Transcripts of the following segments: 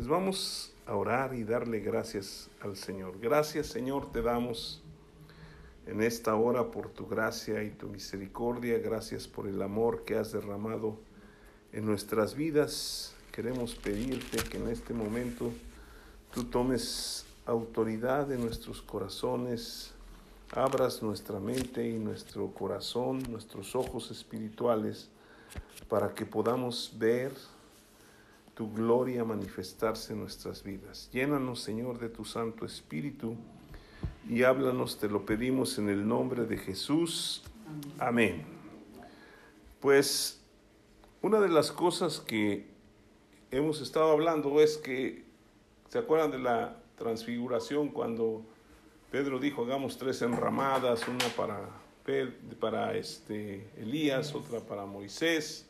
Pues vamos a orar y darle gracias al Señor. Gracias Señor te damos en esta hora por tu gracia y tu misericordia. Gracias por el amor que has derramado en nuestras vidas. Queremos pedirte que en este momento tú tomes autoridad en nuestros corazones, abras nuestra mente y nuestro corazón, nuestros ojos espirituales, para que podamos ver tu gloria manifestarse en nuestras vidas. Llénanos, Señor, de tu Santo Espíritu y háblanos, te lo pedimos en el nombre de Jesús. Amén. Pues una de las cosas que hemos estado hablando es que, ¿se acuerdan de la transfiguración cuando Pedro dijo, hagamos tres enramadas, una para, para este, Elías, otra para Moisés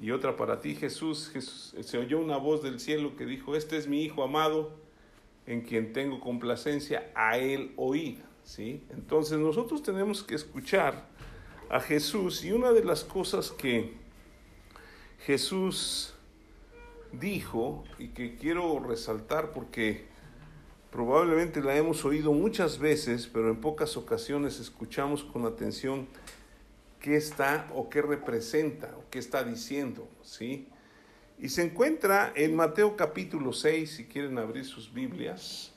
y otra para ti, Jesús. Se oyó una voz del cielo que dijo, este es mi Hijo amado, en quien tengo complacencia, a él oír. ¿sí? Entonces nosotros tenemos que escuchar a Jesús y una de las cosas que Jesús dijo y que quiero resaltar porque probablemente la hemos oído muchas veces, pero en pocas ocasiones escuchamos con atención qué está o qué representa o qué está diciendo, ¿sí? Y se encuentra en Mateo capítulo 6, si quieren abrir sus Biblias.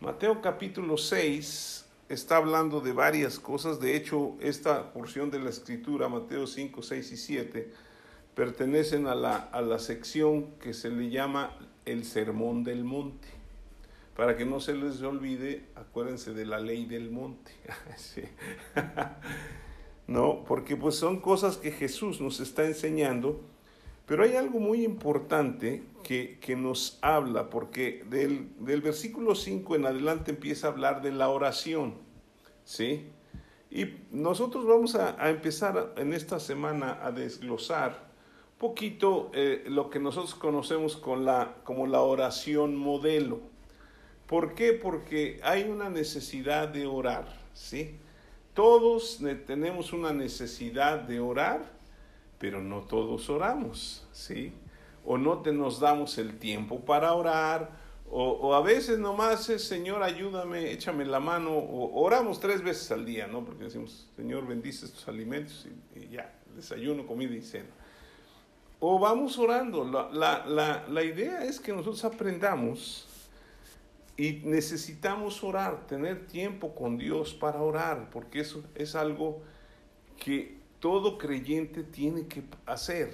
Mateo capítulo 6 está hablando de varias cosas. De hecho, esta porción de la escritura, Mateo 5, 6 y 7, pertenecen a la, a la sección que se le llama el Sermón del Monte. Para que no se les olvide, acuérdense de la ley del monte. no, porque pues son cosas que Jesús nos está enseñando pero hay algo muy importante que, nos habla, porque del, versículo 5 en adelante empieza a hablar de la oración, ¿sí? Y nosotros vamos a, empezar en esta semana a desglosar poquito eh, lo que nosotros conocemos con la, como la oración modelo. ¿Por qué? Porque hay una necesidad de orar, ¿sí? Todos tenemos una necesidad de orar pero no todos oramos, ¿sí? O no te nos damos el tiempo para orar, o, a veces nomás es, Señor, ayúdame, échame la mano, o oramos tres veces al día, ¿no? Porque decimos, Señor, bendice estos alimentos y, ya, desayuno, comida y cena. O vamos orando. La, la, la idea es que nosotros aprendamos y necesitamos orar, tener tiempo con Dios para orar, porque eso es algo que todo creyente tiene que hacer.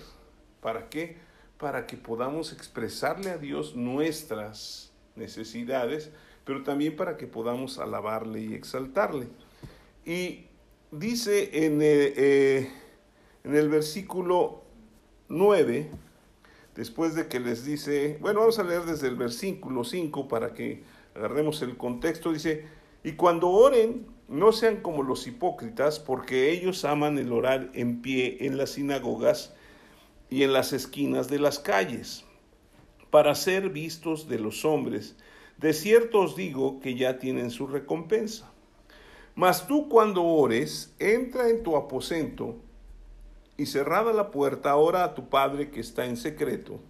¿Para qué? Para que podamos expresarle a Dios nuestras necesidades, pero también para que podamos alabarle y exaltarle. Y dice en el, eh, en el versículo 9, después de que les dice, bueno, vamos a leer desde el versículo 5 para que agarremos el contexto, dice, y cuando oren, no sean como los hipócritas, porque ellos aman el orar en pie en las sinagogas y en las esquinas de las calles, para ser vistos de los hombres. De cierto os digo que ya tienen su recompensa. Mas tú cuando ores, entra en tu aposento y cerrada la puerta, ora a tu Padre que está en secreto.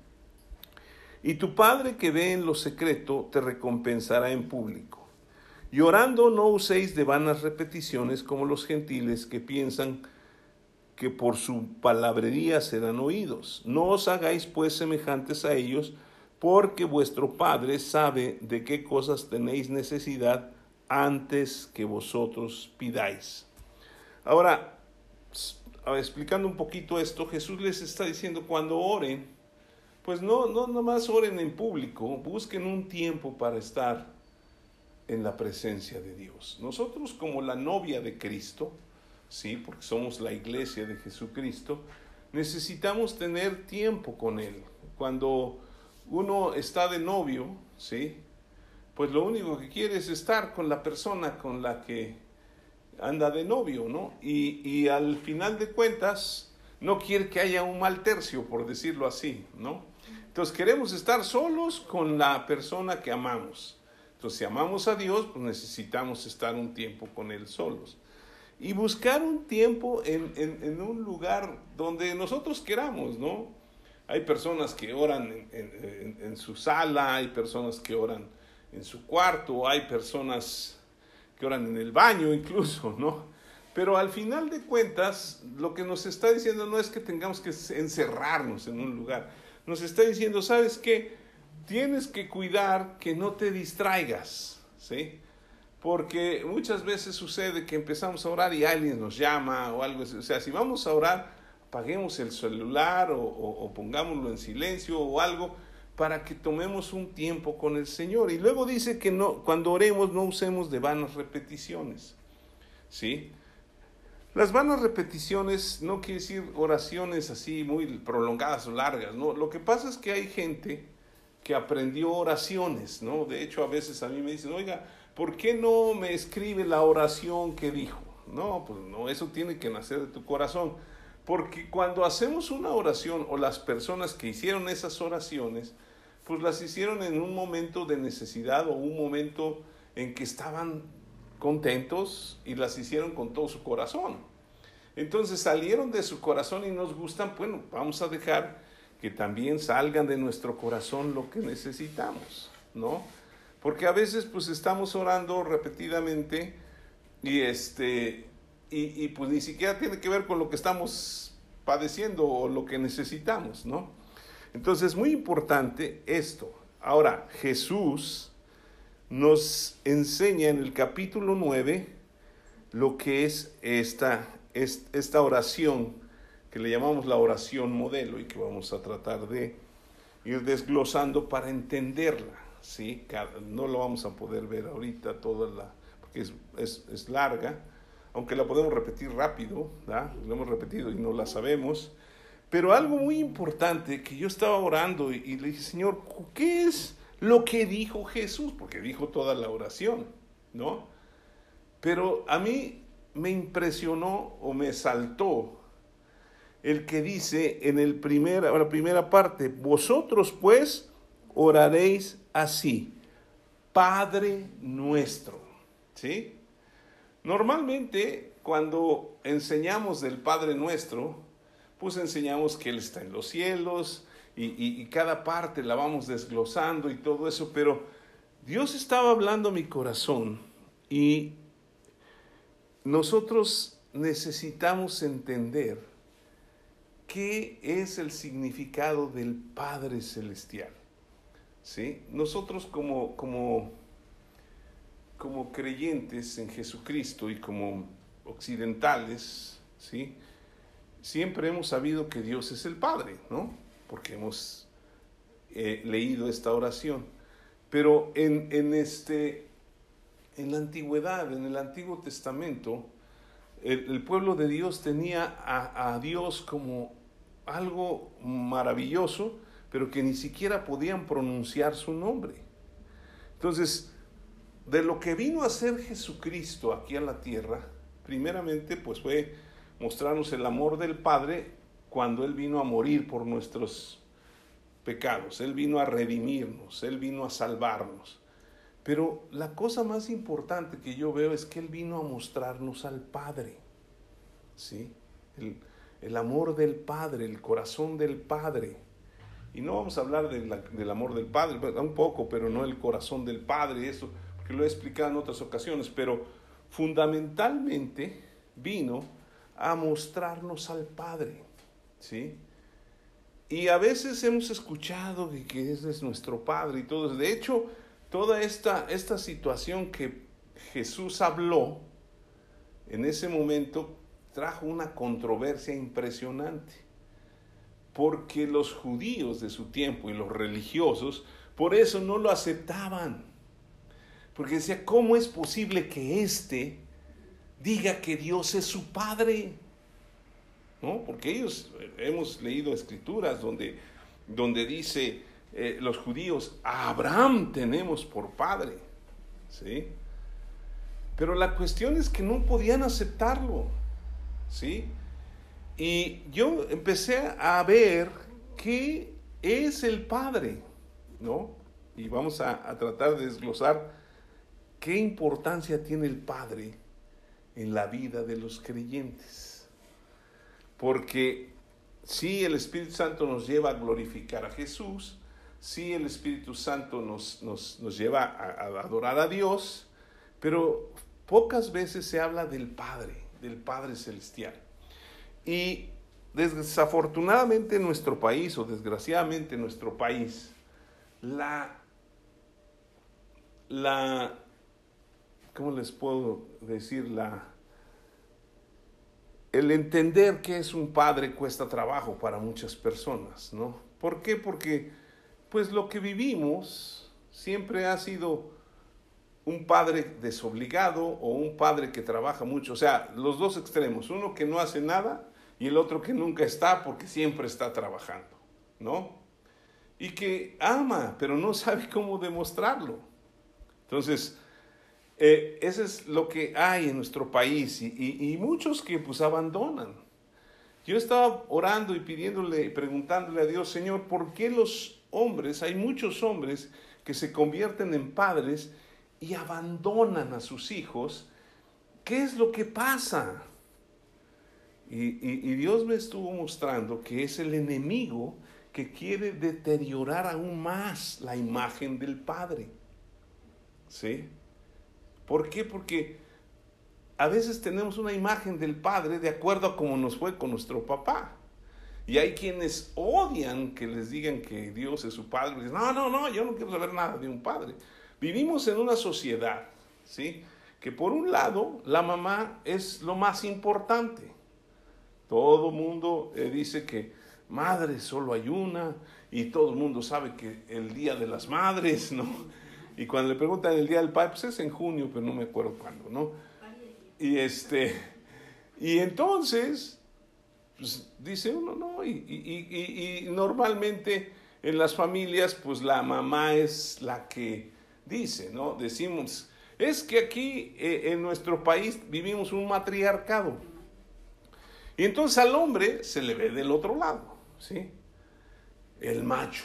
Y tu Padre que ve en lo secreto te recompensará en público. Y orando no uséis de vanas repeticiones como los gentiles que piensan que por su palabrería serán oídos. No os hagáis pues semejantes a ellos, porque vuestro Padre sabe de qué cosas tenéis necesidad antes que vosotros pidáis. Ahora, explicando un poquito esto, Jesús les está diciendo cuando oren, pues no, no nomás oren en público, busquen un tiempo para estar en la presencia de Dios. Nosotros como la novia de Cristo, sí, porque somos la iglesia de Jesucristo, necesitamos tener tiempo con Él. Cuando uno está de novio, sí, pues lo único que quiere es estar con la persona con la que anda de novio, ¿no? Y, y al final de cuentas, no quiere que haya un mal tercio, por decirlo así, ¿no? Entonces queremos estar solos con la persona que amamos. Entonces, si amamos a Dios, pues necesitamos estar un tiempo con Él solos. Y buscar un tiempo en, un lugar donde nosotros queramos, ¿no? Hay personas que oran en, su sala, hay personas que oran en su cuarto, hay personas que oran en el baño incluso, ¿no? Pero al final de cuentas, lo que nos está diciendo no es que tengamos que encerrarnos en un lugar. Nos está diciendo, ¿sabes qué? Tienes que cuidar que no te distraigas, ¿sí? Porque muchas veces sucede que empezamos a orar y alguien nos llama o algo así. O sea, si vamos a orar, apaguemos el celular o, pongámoslo en silencio o algo para que tomemos un tiempo con el Señor. Y luego dice que no, cuando oremos no usemos de vanas repeticiones. ¿Sí? Las vanas repeticiones no quiere decir oraciones así muy prolongadas o largas, ¿no? Lo que pasa es que hay gente que aprendió oraciones, ¿no? De hecho, a veces a mí me dicen, oiga, ¿por qué no me escribe la oración que dijo? No, pues no, eso tiene que nacer de tu corazón. Porque cuando hacemos una oración o las personas que hicieron esas oraciones, pues las hicieron en un momento de necesidad o un momento en que estaban contentos y las hicieron con todo su corazón. Entonces salieron de su corazón y nos gustan, bueno, vamos a dejar que también salgan de nuestro corazón lo que necesitamos, ¿no? Porque a veces pues estamos orando repetidamente y este y, pues ni siquiera tiene que ver con lo que estamos padeciendo o lo que necesitamos, ¿no? Entonces es muy importante esto. Ahora, Jesús nos enseña en el capítulo 9 lo que es esta, esta oración que le llamamos la oración modelo y que vamos a tratar de ir desglosando para entenderla. ¿sí? No lo vamos a poder ver ahorita toda la, porque es, es, es larga, aunque la podemos repetir rápido, ¿da? lo hemos repetido y no la sabemos. Pero algo muy importante que yo estaba orando y, le dije, Señor, ¿qué es lo que dijo Jesús? Porque dijo toda la oración, ¿no? Pero a mí me impresionó o me saltó el que dice en el primera, la primera parte, vosotros pues oraréis así, Padre nuestro, ¿sí? Normalmente cuando enseñamos del Padre nuestro, pues enseñamos que Él está en los cielos y, cada parte la vamos desglosando y todo eso, pero Dios estaba hablando a mi corazón y nosotros necesitamos entender qué es el significado del Padre Celestial. ¿Sí? Nosotros como, como como creyentes en Jesucristo y como occidentales, ¿sí? siempre hemos sabido que Dios es el Padre, ¿no? Porque hemos eh, leído esta oración. Pero en, en, este, en la antigüedad, en el Antiguo Testamento, el, pueblo de Dios tenía a, a Dios como algo maravilloso, pero que ni siquiera podían pronunciar su nombre. Entonces, de lo que vino a ser Jesucristo aquí en la tierra, primeramente pues fue mostrarnos el amor del Padre cuando Él vino a morir por nuestros pecados, Él vino a redimirnos, Él vino a salvarnos. Pero la cosa más importante que yo veo es que Él vino a mostrarnos al Padre, ¿sí? El, amor del Padre, el corazón del Padre. Y no vamos a hablar del amor del Padre, un poco, pero no el corazón del Padre, eso que lo he explicado en otras ocasiones, pero fundamentalmente vino a mostrarnos al Padre, ¿sí? Y a veces hemos escuchado que ese es nuestro Padre y todo. De hecho, toda esta, esta situación que Jesús habló en ese momento trajo una controversia impresionante. Porque los judíos de su tiempo y los religiosos por eso no lo aceptaban. Porque decía, ¿cómo es posible que éste diga que Dios es su Padre? ¿No? Porque ellos, eh, hemos leído escrituras donde, donde dice eh, los judíos, Abraham tenemos por Padre. ¿Sí? Pero la cuestión es que no podían aceptarlo. ¿Sí? Y yo empecé a ver qué es el Padre, ¿no? Y vamos a, a tratar de desglosar ¿Qué importancia tiene el Padre en la vida de los creyentes? Porque sí el Espíritu Santo nos lleva a glorificar a Jesús, sí el Espíritu Santo nos, nos, nos lleva a, a adorar a Dios, pero pocas veces se habla del Padre, del Padre Celestial. Y desafortunadamente en nuestro país, o desgraciadamente en nuestro país, la, la, ¿cómo les puedo decir? La, el entender que es un padre cuesta trabajo para muchas personas, ¿no? ¿Por qué? Porque pues lo que vivimos siempre ha sido un padre desobligado o un padre que trabaja mucho, o sea, los dos extremos, uno que no hace nada y el otro que nunca está porque siempre está trabajando, ¿no? Y que ama, pero no sabe cómo demostrarlo. Entonces, eh, eso es lo que hay en nuestro país y, muchos que pues abandonan. Yo estaba orando y pidiéndole, preguntándole a Dios, Señor, ¿por qué los hombres, hay muchos hombres que se convierten en padres y abandonan a sus hijos? ¿Qué es lo que pasa? Y, Dios me estuvo mostrando que es el enemigo que quiere deteriorar aún más la imagen del Padre. ¿Sí? ¿Por qué? Porque a veces tenemos una imagen del Padre de acuerdo a cómo nos fue con nuestro papá. Y hay quienes odian que les digan que Dios es su Padre. no, no, no, yo no quiero saber nada de un Padre. Vivimos en una sociedad, ¿sí? Que por un lado, la mamá es lo más importante. Todo mundo eh, dice que madre solo hay una y todo el mundo sabe que el Día de las Madres, ¿no? Y cuando le preguntan el Día del Padre, pues es en junio, pero no me acuerdo cuándo, ¿no? Y este, y entonces, pues dice uno, ¿no? Y, y, y, normalmente en las familias, pues la mamá es la que dice, ¿no? Decimos, es que aquí eh, en nuestro país vivimos un matriarcado. Y entonces al hombre se le ve del otro lado, ¿sí? El macho.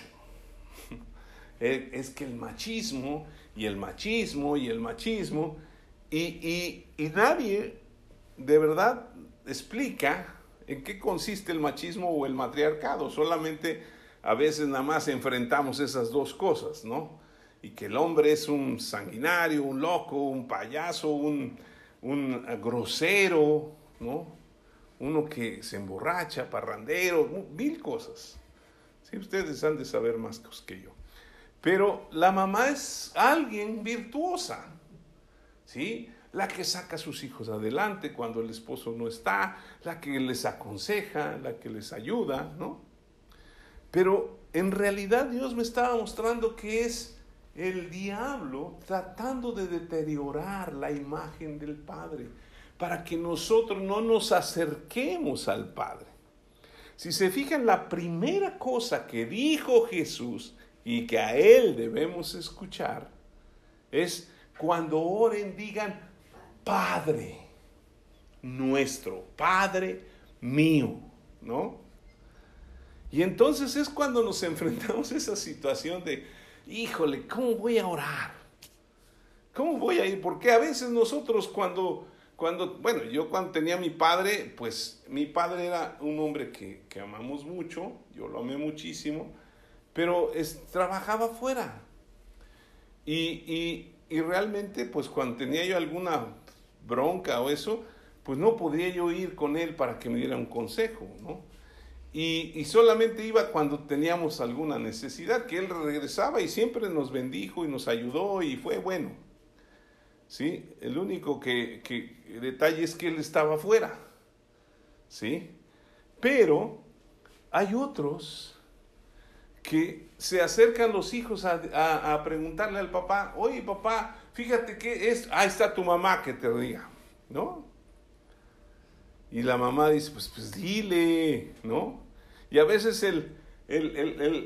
Es que el machismo y el machismo y el machismo y, nadie de verdad explica en qué consiste el machismo o el matriarcado. Solamente a veces nada más enfrentamos esas dos cosas, ¿no? Y que el hombre es un sanguinario, un loco, un payaso, un, un grosero, ¿no? uno que se emborracha, parrandero, mil cosas. Sí, ustedes han de saber más que yo. Pero la mamá es alguien virtuosa, ¿sí? La que saca a sus hijos adelante cuando el esposo no está, la que les aconseja, la que les ayuda, ¿no? Pero en realidad Dios me estaba mostrando que es el diablo tratando de deteriorar la imagen del Padre para que nosotros no nos acerquemos al Padre. Si se fijan, la primera cosa que dijo Jesús y que a Él debemos escuchar es cuando oren digan, Padre nuestro, Padre mío, ¿no? Y entonces es cuando nos enfrentamos a esa situación de, híjole, ¿cómo voy a orar? ¿Cómo voy a ir? Porque a veces nosotros cuando cuando, bueno, yo cuando tenía a mi padre, pues mi padre era un hombre que, amamos mucho, yo lo amé muchísimo, pero es, trabajaba fuera. Y, realmente, pues cuando tenía yo alguna bronca o eso, pues no podía yo ir con él para que me diera un consejo, ¿no? Y, y, solamente iba cuando teníamos alguna necesidad, que él regresaba y siempre nos bendijo y nos ayudó y fue bueno. ¿sí? El único que, detalle es que él estaba afuera, ¿sí? Pero hay otros que se acercan los hijos a, preguntarle al papá, oye papá, fíjate que es, ahí está tu mamá que te diga, ¿no? Y la mamá dice, pues, pues dile, ¿no? Y a veces el,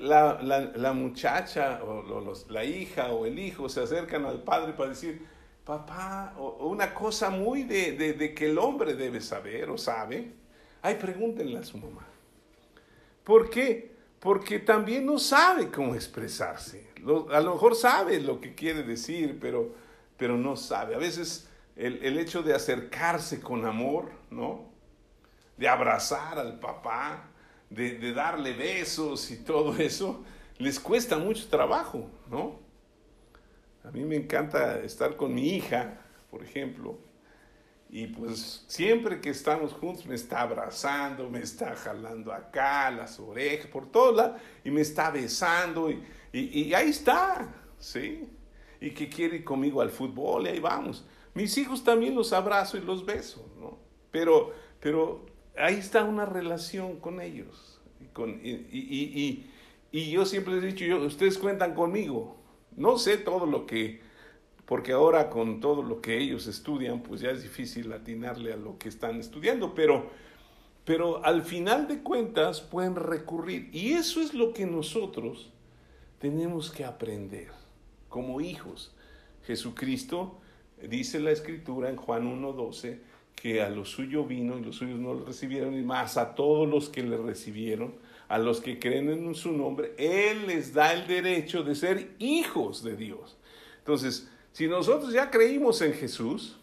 la, muchacha o la hija o el hijo se acercan al padre para decir, papá, o, una cosa muy de, que el hombre debe saber o sabe, ay, pregúntenle a su mamá. ¿Por qué? Porque también no sabe cómo expresarse. a lo mejor sabe lo que quiere decir, pero, pero no sabe. A veces el, el hecho de acercarse con amor, ¿no? De abrazar al papá, de, de darle besos y todo eso, les cuesta mucho trabajo, ¿no? A mí me encanta estar con mi hija, por ejemplo, y pues siempre que estamos juntos me está abrazando, me está jalando acá las orejas, por todos lados, y me está besando, y, y, ahí está, ¿sí? Y que quiere ir conmigo al fútbol, y ahí vamos. Mis hijos también los abrazo y los beso, ¿no? Pero, pero ahí está una relación con ellos. Y, con, y, y, y yo siempre les he dicho, yo, ustedes cuentan conmigo. No sé todo lo que, porque ahora con todo lo que ellos estudian, pues ya es difícil atinarle a lo que están estudiando, pero, pero al final de cuentas pueden recurrir. Y eso es lo que nosotros tenemos que aprender como hijos. Jesucristo, dice la escritura en Juan 1.12, que a lo suyo vino y los suyos no lo recibieron, y más a todos los que le recibieron, a los que creen en su nombre, Él les da el derecho de ser hijos de Dios. Entonces, si nosotros ya creímos en Jesús,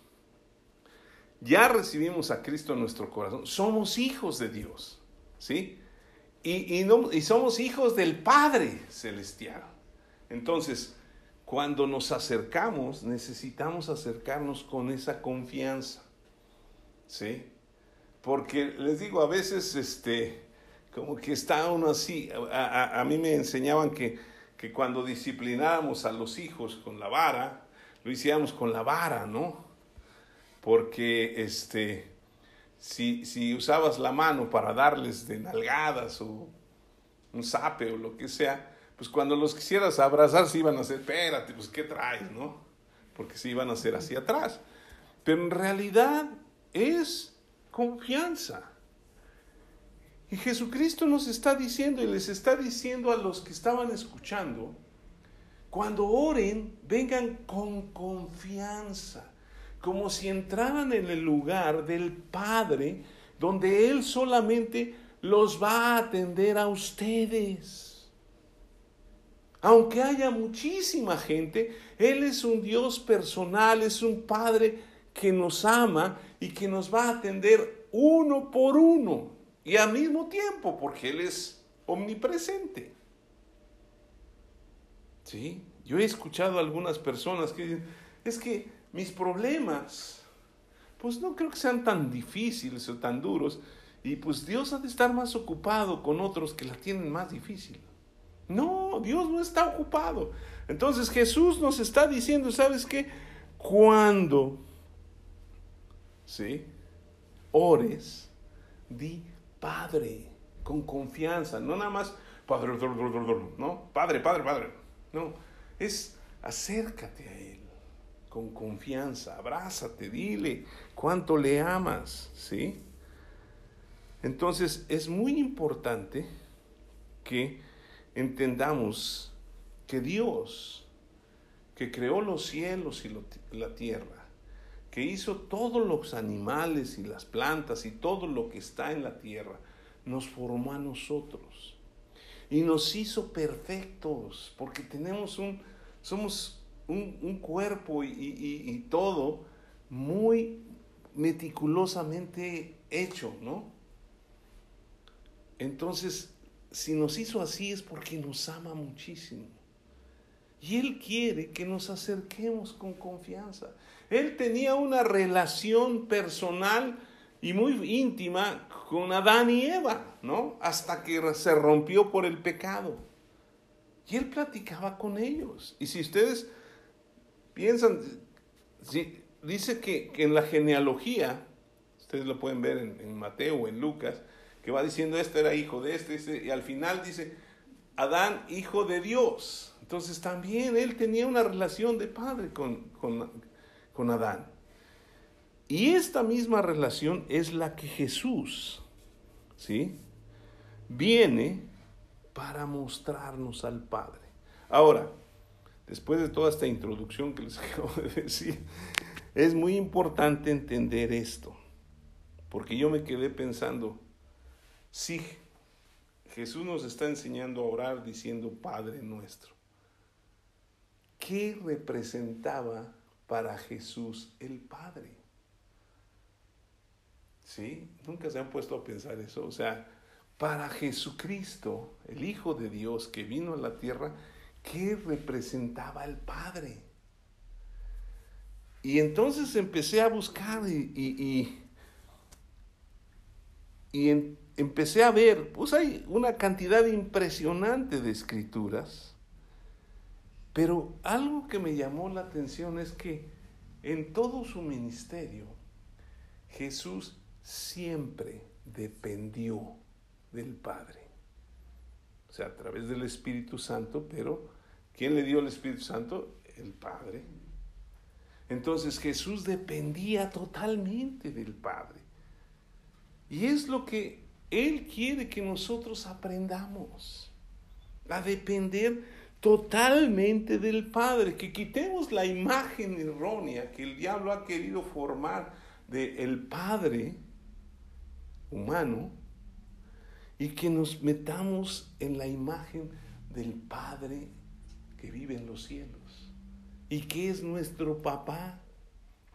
ya recibimos a Cristo en nuestro corazón, somos hijos de Dios, ¿sí? Y, no, y somos hijos del Padre Celestial. Entonces, cuando nos acercamos, necesitamos acercarnos con esa confianza, ¿sí? Porque les digo, a veces, este, como que está uno así. A, mí me enseñaban que, que, cuando disciplinábamos a los hijos con la vara, lo hiciéramos con la vara, ¿no? Porque este, si, si usabas la mano para darles de nalgadas o un zape o lo que sea, pues cuando los quisieras abrazar se iban a hacer, espérate, pues ¿qué traes, no? Porque se iban a hacer hacia atrás. Pero en realidad es confianza. Y Jesucristo nos está diciendo y les está diciendo a los que estaban escuchando, cuando oren, vengan con confianza, como si entraran en el lugar del Padre, donde Él solamente los va a atender a ustedes. Aunque haya muchísima gente, Él es un Dios personal, es un Padre que nos ama y que nos va a atender uno por uno y al mismo tiempo porque Él es omnipresente. ¿Sí? Yo he escuchado a algunas personas que dicen, es que mis problemas, pues no creo que sean tan difíciles o tan duros, y pues Dios ha de estar más ocupado con otros que la tienen más difícil. No, Dios no está ocupado. Entonces Jesús nos está diciendo, ¿sabes qué? Cuando, ¿sí? Ores, di Padre, con confianza, no nada más Padre, no, Padre, Padre, Padre, no, es acércate a Él con confianza, abrázate, dile cuánto le amas, ¿sí? Entonces es muy importante que entendamos que Dios, que creó los cielos y la tierra, que hizo todos los animales y las plantas y todo lo que está en la tierra, nos formó a nosotros y nos hizo perfectos, porque tenemos un, somos un, cuerpo y, y, todo muy meticulosamente hecho, ¿no? Entonces, si nos hizo así es porque nos ama muchísimo. Y Él quiere que nos acerquemos con confianza. Él tenía una relación personal y muy íntima con Adán y Eva, ¿no? Hasta que se rompió por el pecado. Y él platicaba con ellos. Y si ustedes piensan, dice que, en la genealogía, ustedes lo pueden ver en, Mateo o en Lucas, que va diciendo, este era hijo de este, este, y al final dice, Adán, hijo de Dios. Entonces también él tenía una relación de padre con, con, con Adán. Y esta misma relación es la que Jesús, ¿sí? Viene para mostrarnos al Padre. Ahora, después de toda esta introducción que les acabo de decir, es muy importante entender esto, porque yo me quedé pensando, sí, Jesús nos está enseñando a orar diciendo Padre nuestro. ¿Qué representaba para Jesús el Padre. ¿Sí? Nunca se han puesto a pensar eso. O sea, para Jesucristo, el Hijo de Dios que vino a la tierra, ¿qué representaba el Padre? Y entonces empecé a buscar y, y, empecé a ver, pues hay una cantidad impresionante de escrituras, pero algo que me llamó la atención es que en todo su ministerio Jesús siempre dependió del Padre. O sea, a través del Espíritu Santo, pero ¿quién le dio el Espíritu Santo? El Padre. Entonces Jesús dependía totalmente del Padre. Y es lo que Él quiere que nosotros aprendamos, a depender totalmente del Padre, que quitemos la imagen errónea que el diablo ha querido formar del el Padre humano y que nos metamos en la imagen del Padre que vive en los cielos y que es nuestro papá,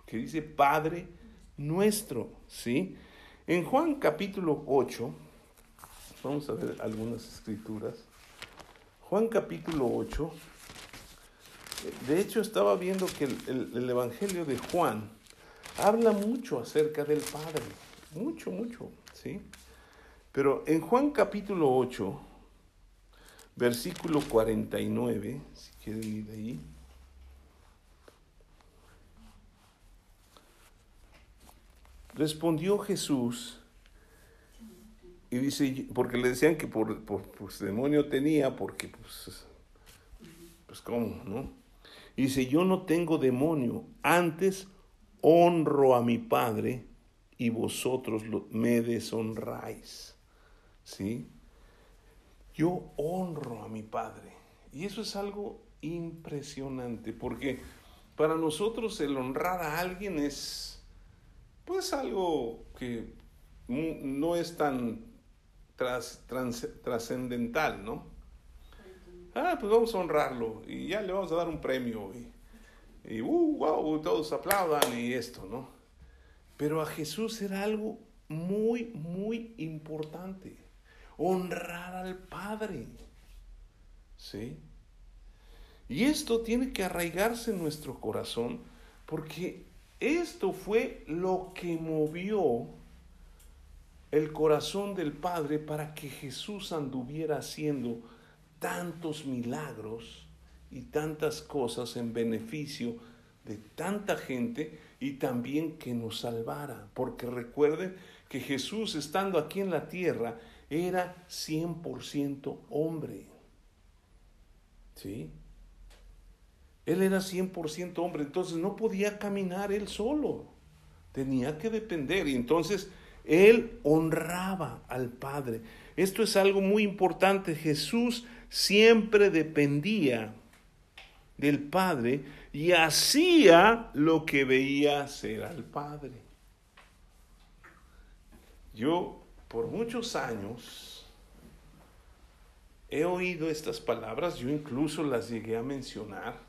que dice Padre nuestro, ¿sí? En Juan capítulo 8, vamos a ver algunas escrituras. Juan capítulo 8, de hecho estaba viendo que el, el Evangelio de Juan habla mucho acerca del Padre, mucho, mucho, ¿sí? Pero en Juan capítulo 8, versículo 49, si quieren ir ahí. Respondió Jesús y dice, porque le decían que por, por demonio tenía, porque pues, pues cómo, ¿no? Y dice, yo no tengo demonio, antes honro a mi Padre y vosotros me deshonráis. ¿sí? Yo honro a mi Padre. Y eso es algo impresionante, porque para nosotros el honrar a alguien es, pues, algo que no es tan trascendental, ¿no? Ah, pues vamos a honrarlo y ya le vamos a dar un premio y, y uh, wow, todos aplaudan y esto, ¿no? Pero a Jesús era algo muy, muy importante honrar al Padre. ¿Sí? Y esto tiene que arraigarse en nuestro corazón porque esto fue lo que movió el corazón del Padre para que Jesús anduviera haciendo tantos milagros y tantas cosas en beneficio de tanta gente y también que nos salvara. Porque recuerden que Jesús estando aquí en la tierra era 100% hombre. ¿Sí? Él era 100% hombre, entonces no podía caminar él solo. Tenía que depender y entonces él honraba al Padre. Esto es algo muy importante. Jesús siempre dependía del Padre y hacía lo que veía ser al Padre. Yo por muchos años he oído estas palabras, yo incluso las llegué a mencionar,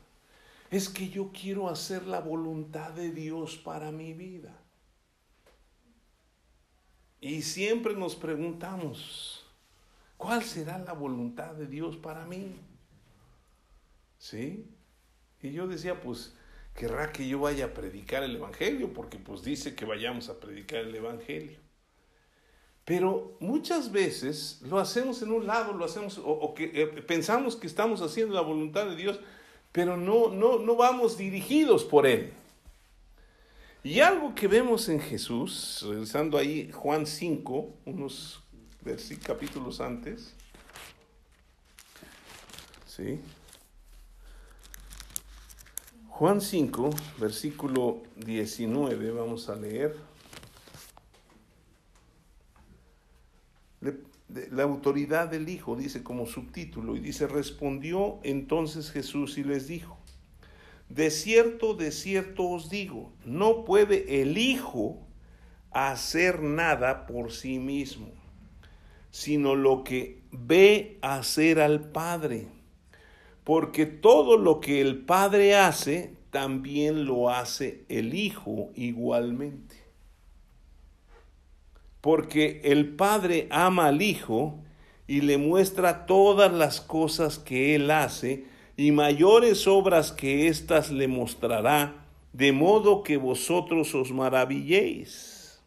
es que yo quiero hacer la voluntad de Dios para mi vida. Y siempre nos preguntamos, ¿cuál será la voluntad de Dios para mí? ¿Sí? Y yo decía, pues, querrá que yo vaya a predicar el Evangelio, porque pues dice que vayamos a predicar el Evangelio. Pero muchas veces lo hacemos en un lado, lo hacemos, o, que eh, pensamos que estamos haciendo la voluntad de Dios, pero no, no, no vamos dirigidos por Él. Y algo que vemos en Jesús, regresando ahí Juan 5, unos capítulos antes, ¿sí? Juan 5, versículo 19, vamos a leer. la autoridad del Hijo, dice como subtítulo, y dice, respondió entonces Jesús y les dijo, de cierto, de cierto os digo, no puede el Hijo hacer nada por sí mismo, sino lo que ve hacer al Padre, porque todo lo que el Padre hace, también lo hace el Hijo igualmente. porque el Padre ama al Hijo y le muestra todas las cosas que Él hace, y mayores obras que éstas le mostrará, de modo que vosotros os maravilléis.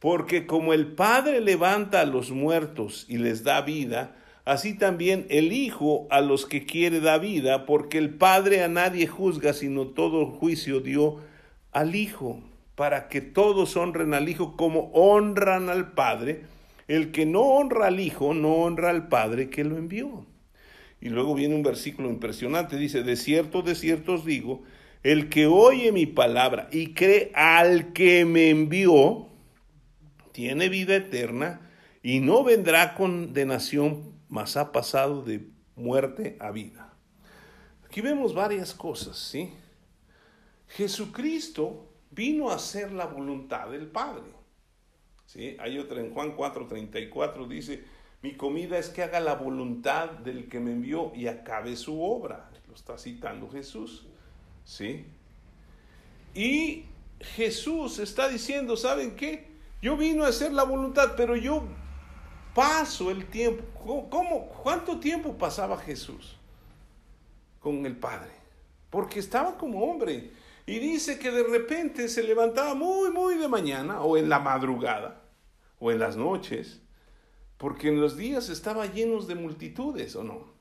Porque como el Padre levanta a los muertos y les da vida, así también el Hijo a los que quiere da vida, porque el Padre a nadie juzga, sino todo juicio dio al Hijo, para que todos honren al Hijo como honran al Padre. El que no honra al Hijo, no honra al Padre que lo envió. Y luego viene un versículo impresionante, dice, de cierto, de cierto os digo, el que oye mi palabra y cree al que me envió, tiene vida eterna y no vendrá condenación, mas ha pasado de muerte a vida. Aquí vemos varias cosas, ¿sí? Jesucristo vino a hacer la voluntad del Padre. ¿Sí? Hay otra en Juan 4:34 dice, mi comida es que haga la voluntad del que me envió y acabe su obra. Lo está citando Jesús. ¿Sí? Y Jesús está diciendo, ¿saben qué? Yo vino a hacer la voluntad, pero yo paso el tiempo. ¿Cómo? ¿Cuánto tiempo pasaba Jesús con el Padre? Porque estaba como hombre. Y dice que de repente se levantaba muy, muy de mañana, o en la madrugada, o en las noches, porque en los días estaba llenos de multitudes, ¿o no?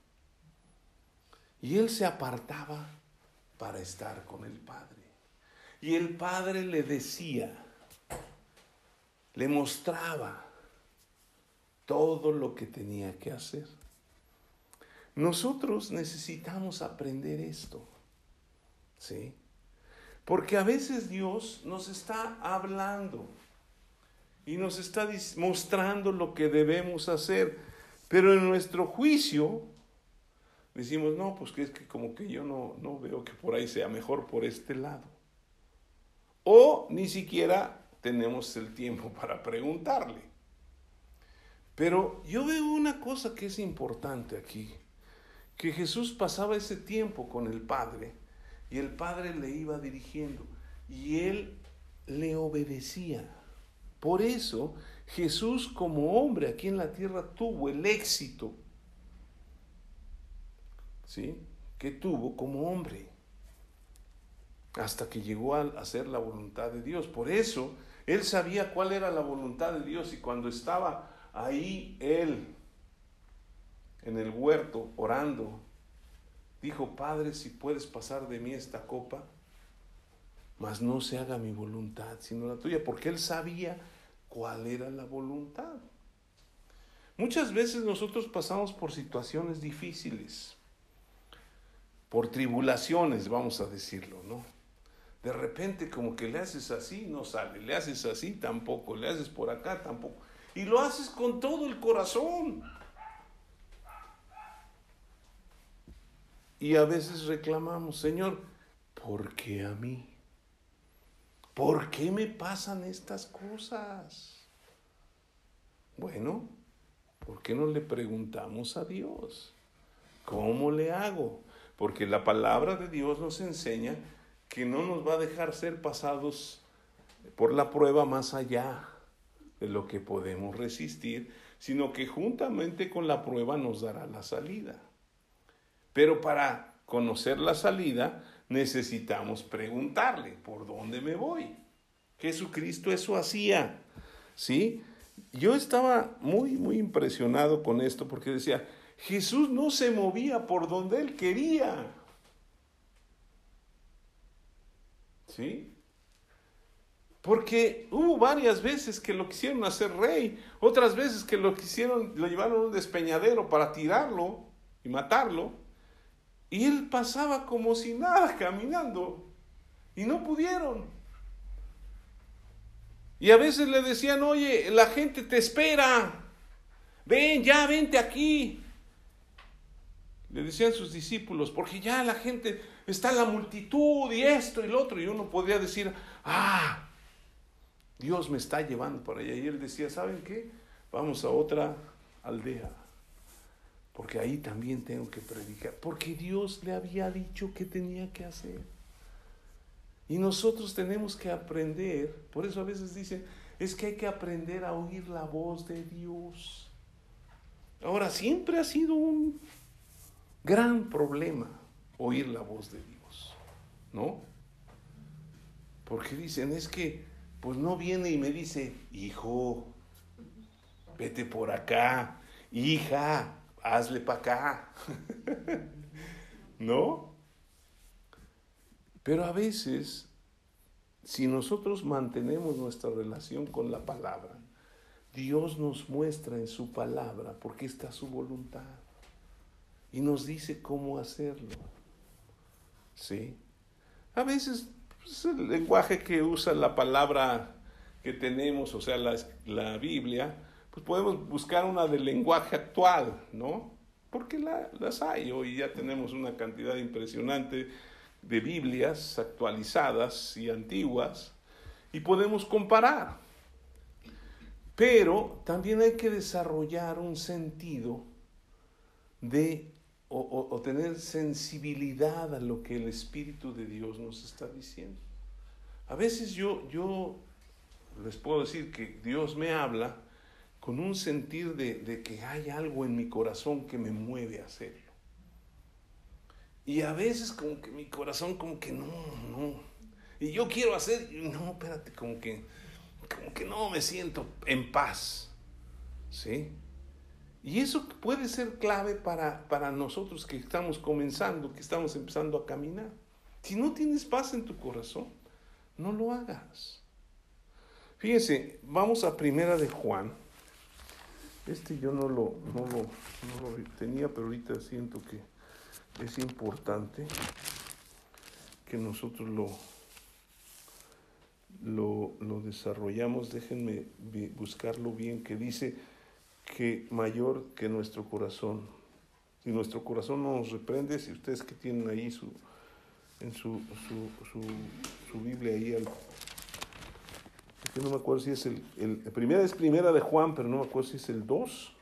Y él se apartaba para estar con el Padre. Y el Padre le decía, le mostraba todo lo que tenía que hacer. Nosotros necesitamos aprender esto, ¿sí? Porque a veces Dios nos está hablando y nos está mostrando lo que debemos hacer, pero en nuestro juicio decimos, no, pues que es que como que yo no, no veo que por ahí sea mejor por este lado. O ni siquiera tenemos el tiempo para preguntarle. Pero yo veo una cosa que es importante aquí, que Jesús pasaba ese tiempo con el Padre y el Padre le iba dirigiendo y él le obedecía. Por eso Jesús como hombre aquí en la tierra tuvo el éxito, ¿sí? Que tuvo como hombre, hasta que llegó a hacer la voluntad de Dios. Por eso él sabía cuál era la voluntad de Dios y cuando estaba ahí él en el huerto orando, Dijo, Padre, si puedes pasar de mí esta copa, mas no se haga mi voluntad, sino la tuya, porque él sabía cuál era la voluntad. Muchas veces nosotros pasamos por situaciones difíciles, por tribulaciones, vamos a decirlo, ¿no? De repente como que le haces así, no sale, le haces así, tampoco, le haces por acá, tampoco. Y lo haces con todo el corazón. Y a veces reclamamos, Señor, ¿por qué a mí? ¿Por qué me pasan estas cosas? Bueno, ¿por qué no le preguntamos a Dios? ¿Cómo le hago? Porque la palabra de Dios nos enseña que no nos va a dejar ser pasados por la prueba más allá de lo que podemos resistir, sino que juntamente con la prueba nos dará la salida. Pero para conocer la salida necesitamos preguntarle, ¿por dónde me voy? Jesucristo eso hacía, ¿sí? Yo estaba muy, muy impresionado con esto porque decía, Jesús no se movía por donde él quería. ¿Sí? Porque hubo varias veces que lo quisieron hacer rey, otras veces que lo quisieron, lo llevaron a un despeñadero para tirarlo y matarlo. Y él pasaba como si nada caminando. Y no pudieron. Y a veces le decían, oye, la gente te espera. Ven, ya, vente aquí. Le decían sus discípulos, porque ya la gente está la multitud y esto y lo otro. Y uno podría decir, ah, Dios me está llevando para allá. Y él decía, ¿saben qué? Vamos a otra aldea porque ahí también tengo que predicar, porque Dios le había dicho que tenía que hacer. Y nosotros tenemos que aprender, por eso a veces dicen, es que hay que aprender a oír la voz de Dios. Ahora, siempre ha sido un gran problema oír la voz de Dios, ¿no? Porque dicen, es que, pues no viene y me dice, hijo, vete por acá, hija, hazle para acá, ¿no? Pero a veces, si nosotros mantenemos nuestra relación con la palabra, Dios nos muestra en su palabra porque está su voluntad y nos dice cómo hacerlo. ¿Sí? A veces pues, el lenguaje que usa la palabra que tenemos, o sea, la, la Biblia, pues podemos buscar una del lenguaje actual, ¿no? Porque las hay. Hoy ya tenemos una cantidad impresionante de Biblias actualizadas y antiguas y podemos comparar. Pero también hay que desarrollar un sentido de o, tener sensibilidad a lo que el Espíritu de Dios nos está diciendo. A veces yo, yo les puedo decir que Dios me habla con un sentir de, de que hay algo en mi corazón que me mueve a hacerlo. Y a veces como que mi corazón como que no, no. Y yo quiero hacer, no, espérate, como que, como que no me siento en paz. ¿Sí? Y eso puede ser clave para, para nosotros que estamos comenzando, que estamos empezando a caminar. Si no tienes paz en tu corazón, no lo hagas. Fíjense, vamos a primera de Juan. Este yo no lo, no lo, no lo tenía, pero ahorita siento que es importante que nosotros lo, lo, desarrollamos. Déjenme buscarlo bien, que dice que mayor que nuestro corazón. Si nuestro corazón no nos reprende, si ustedes que tienen ahí su, en su, su, su, Biblia ahí, al, yo no me acuerdo si es el, el, primera es primera de Juan, pero no me acuerdo si es el 2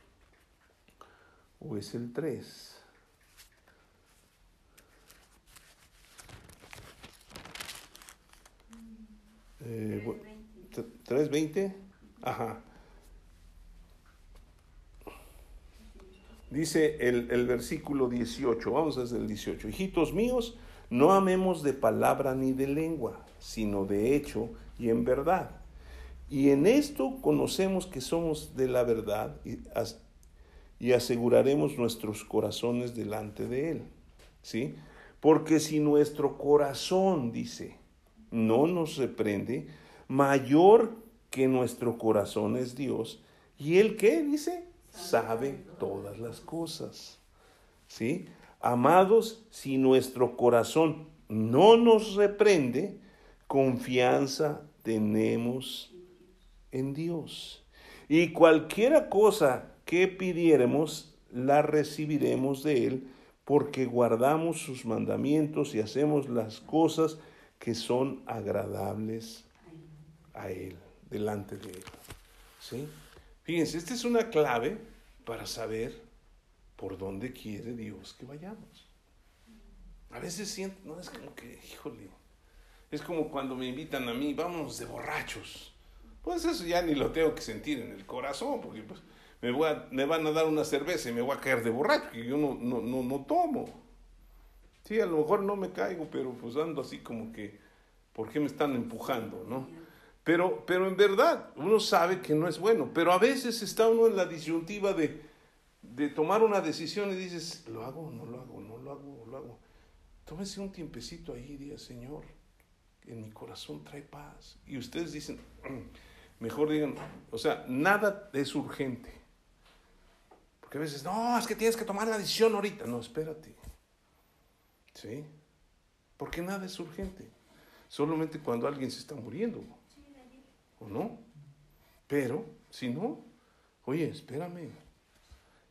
o es el 3. Eh, 3.20. Ajá. Dice el, el, versículo 18, vamos desde el 18. Hijitos míos, no amemos de palabra ni de lengua, sino de hecho y en verdad. Y en esto conocemos que somos de la verdad y, y aseguraremos nuestros corazones delante de Él. ¿Sí? Porque si nuestro corazón, dice, no nos reprende, mayor que nuestro corazón es Dios. ¿Y Él qué dice? Sabe todas las cosas. ¿Sí? Amados, si nuestro corazón no nos reprende, confianza tenemos en Dios. Y cualquiera cosa que pidiéremos, la recibiremos de Él, porque guardamos sus mandamientos y hacemos las cosas que son agradables a Él, delante de Él. ¿Sí? Fíjense, esta es una clave para saber por dónde quiere Dios que vayamos. A veces siento, no es como que, híjole, es como cuando me invitan a mí, vamos de borrachos. Pues eso ya ni lo tengo que sentir en el corazón, porque pues me, voy me van a dar una cerveza y me voy a caer de borracho, que yo no, no, no, no tomo. Sí, a lo mejor no me caigo, pero pues ando así como que, ¿por qué me están empujando, no? Pero, pero en verdad, uno sabe que no es bueno, pero a veces está uno en la disyuntiva de, de tomar una decisión y dices, ¿lo hago no lo hago? ¿No lo hago lo hago? Tómese un tiempecito ahí y diga, Señor, en mi corazón trae paz. Y ustedes dicen, mejor digan, o sea, nada es urgente. Porque a veces, no, es que tienes que tomar la decisión ahorita. No, espérate. ¿Sí? Porque nada es urgente. Solamente cuando alguien se está muriendo. ¿O no? Pero, si no, oye, espérame.